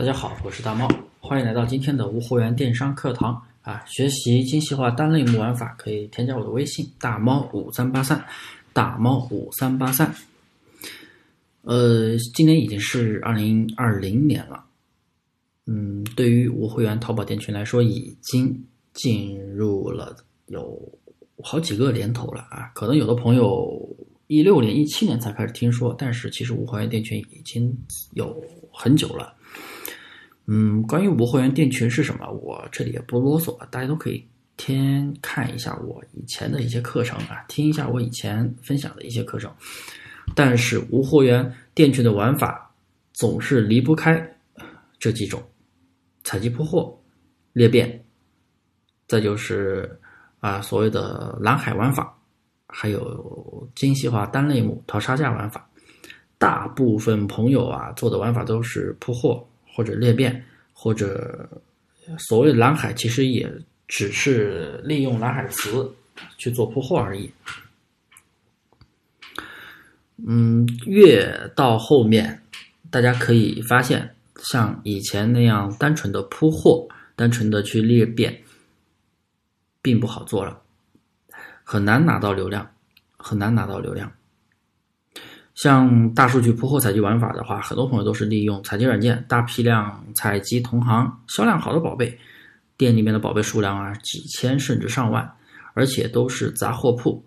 大家好，我是大猫，欢迎来到今天的无货源电商课堂啊！学习精细化单类目玩法，可以添加我的微信大猫五三八三，大猫五三八三。呃，今年已经是二零二零年了，嗯，对于无会员淘宝店群来说，已经进入了有好几个年头了啊！可能有的朋友一六年、一七年才开始听说，但是其实无会员店群已经有很久了。嗯，关于无货源店群是什么，我这里也不啰嗦，大家都可以先看一下我以前的一些课程啊，听一下我以前分享的一些课程。但是无货源店群的玩法总是离不开这几种：采集铺货、裂变，再就是啊所谓的蓝海玩法，还有精细化单类目淘差价玩法。大部分朋友啊做的玩法都是铺货。或者裂变，或者所谓蓝海，其实也只是利用蓝海词去做铺货而已。嗯，越到后面，大家可以发现，像以前那样单纯的铺货、单纯的去裂变，并不好做了，很难拿到流量，很难拿到流量。像大数据铺货采集玩法的话，很多朋友都是利用采集软件大批量采集同行销量好的宝贝，店里面的宝贝数量啊几千甚至上万，而且都是杂货铺。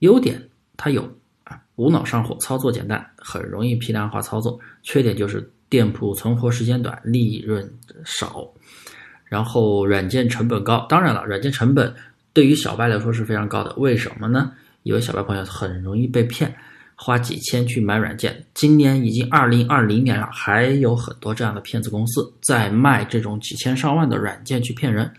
优点它有啊，无脑上货，操作简单，很容易批量化操作。缺点就是店铺存活时间短，利润少，然后软件成本高。当然了，软件成本对于小白来说是非常高的。为什么呢？因为小白朋友很容易被骗。花几千去买软件，今年已经二零二零年了，还有很多这样的骗子公司在卖这种几千上万的软件去骗人。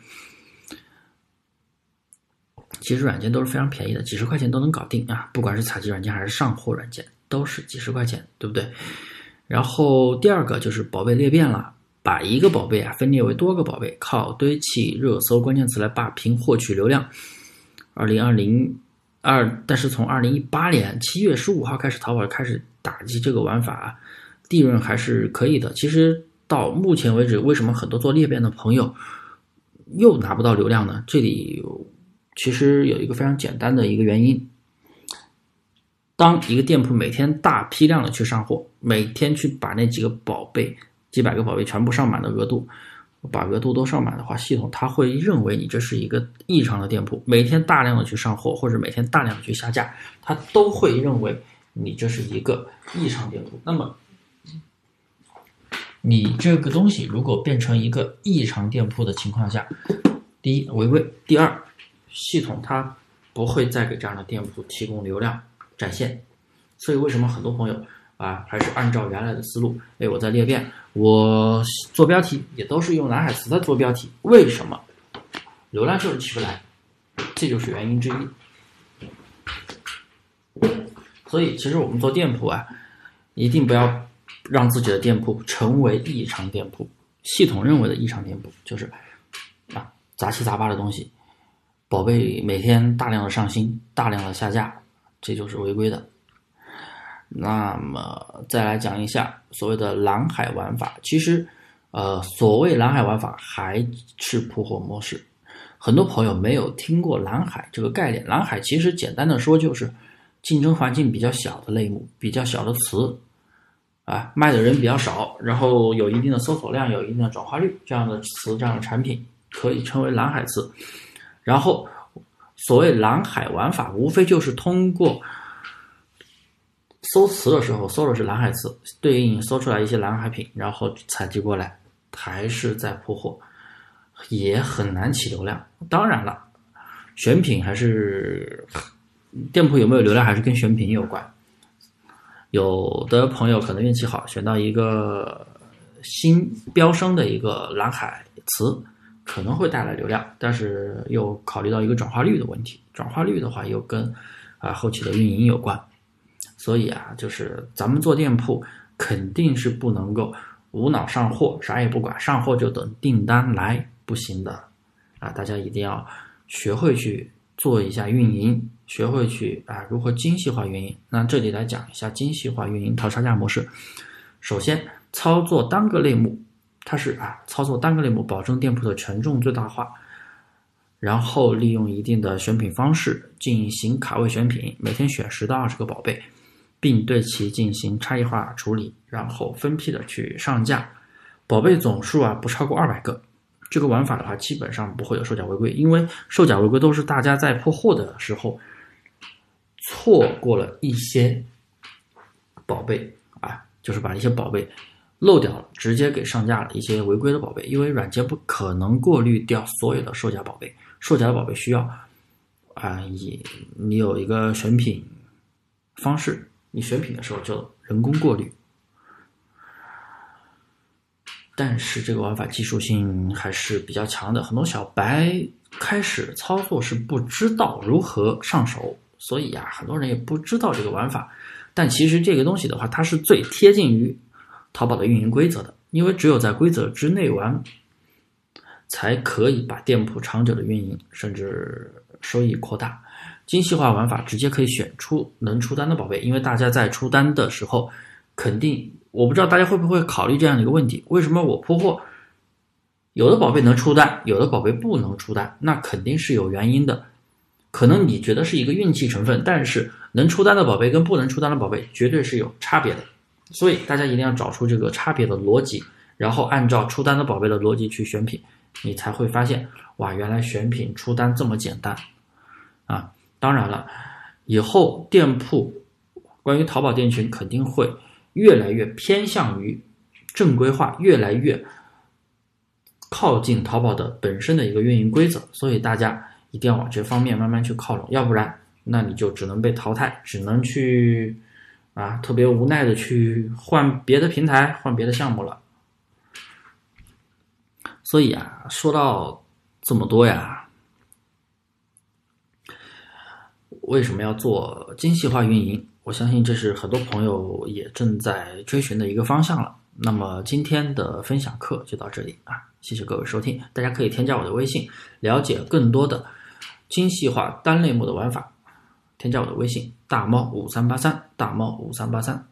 其实软件都是非常便宜的，几十块钱都能搞定啊！不管是采集软件还是上货软件，都是几十块钱，对不对？然后第二个就是宝贝裂变了，把一个宝贝啊分裂为多个宝贝，靠堆砌热搜关键词来霸屏获取流量。二零二零。二，但是从二零一八年七月十五号开始，淘宝开始打击这个玩法，利润还是可以的。其实到目前为止，为什么很多做裂变的朋友又拿不到流量呢？这里其实有一个非常简单的一个原因：当一个店铺每天大批量的去上货，每天去把那几个宝贝、几百个宝贝全部上满的额度。把额度都上满的话，系统它会认为你这是一个异常的店铺，每天大量的去上货或者每天大量的去下架，它都会认为你这是一个异常店铺。那么，你这个东西如果变成一个异常店铺的情况下，第一违规，第二系统它不会再给这样的店铺提供流量展现。所以为什么很多朋友？啊，还是按照原来的思路。哎，我在裂变，我做标题也都是用蓝海词在做标题。为什么流量就是起不来？这就是原因之一。所以，其实我们做店铺啊，一定不要让自己的店铺成为异常店铺。系统认为的异常店铺就是啊，杂七杂八的东西，宝贝每天大量的上新，大量的下架，这就是违规的。那么再来讲一下所谓的蓝海玩法，其实，呃，所谓蓝海玩法还是铺货模式。很多朋友没有听过蓝海这个概念。蓝海其实简单的说就是竞争环境比较小的类目，比较小的词，啊，卖的人比较少，然后有一定的搜索量，有一定的转化率，这样的词，这样的产品可以称为蓝海词。然后，所谓蓝海玩法，无非就是通过。搜词的时候搜的是蓝海词，对应搜出来一些蓝海品，然后采集过来，还是在铺货，也很难起流量。当然了，选品还是店铺有没有流量，还是跟选品有关。有的朋友可能运气好，选到一个新飙升的一个蓝海词，可能会带来流量，但是又考虑到一个转化率的问题，转化率的话又跟啊后期的运营有关。所以啊，就是咱们做店铺肯定是不能够无脑上货，啥也不管，上货就等订单来，不行的啊！大家一定要学会去做一下运营，学会去啊如何精细化运营。那这里来讲一下精细化运营淘差价模式。首先，操作单个类目它是啊操作单个类目，保证店铺的权重最大化，然后利用一定的选品方式进行卡位选品，每天选十到二十个宝贝，并对其进行差异化处理，然后分批的去上架，宝贝总数啊不超过二百个。这个玩法的话，基本上不会有售假违规，因为售假违规都是大家在铺货的时候错过了一些宝贝啊，就是把一些宝贝。漏掉了，直接给上架了一些违规的宝贝，因为软件不可能过滤掉所有的售假宝贝，售假的宝贝需要啊，以你有一个选品方式，你选品的时候就人工过滤。但是这个玩法技术性还是比较强的，很多小白开始操作是不知道如何上手，所以呀，很多人也不知道这个玩法。但其实这个东西的话，它是最贴近于。淘宝的运营规则的，因为只有在规则之内玩，才可以把店铺长久的运营，甚至收益扩大。精细化玩法直接可以选出能出单的宝贝，因为大家在出单的时候，肯定我不知道大家会不会考虑这样的一个问题：为什么我铺货，有的宝贝能出单，有的宝贝不能出单？那肯定是有原因的。可能你觉得是一个运气成分，但是能出单的宝贝跟不能出单的宝贝绝对是有差别的。所以大家一定要找出这个差别的逻辑，然后按照出单的宝贝的逻辑去选品，你才会发现，哇，原来选品出单这么简单，啊，当然了，以后店铺关于淘宝店群肯定会越来越偏向于正规化，越来越靠近淘宝的本身的一个运营规则，所以大家一定要往这方面慢慢去靠拢，要不然那你就只能被淘汰，只能去。啊，特别无奈的去换别的平台，换别的项目了。所以啊，说到这么多呀，为什么要做精细化运营？我相信这是很多朋友也正在追寻的一个方向了。那么今天的分享课就到这里啊，谢谢各位收听。大家可以添加我的微信，了解更多的精细化单类目的玩法。添加我的微信大猫五三八三，大猫五三八三。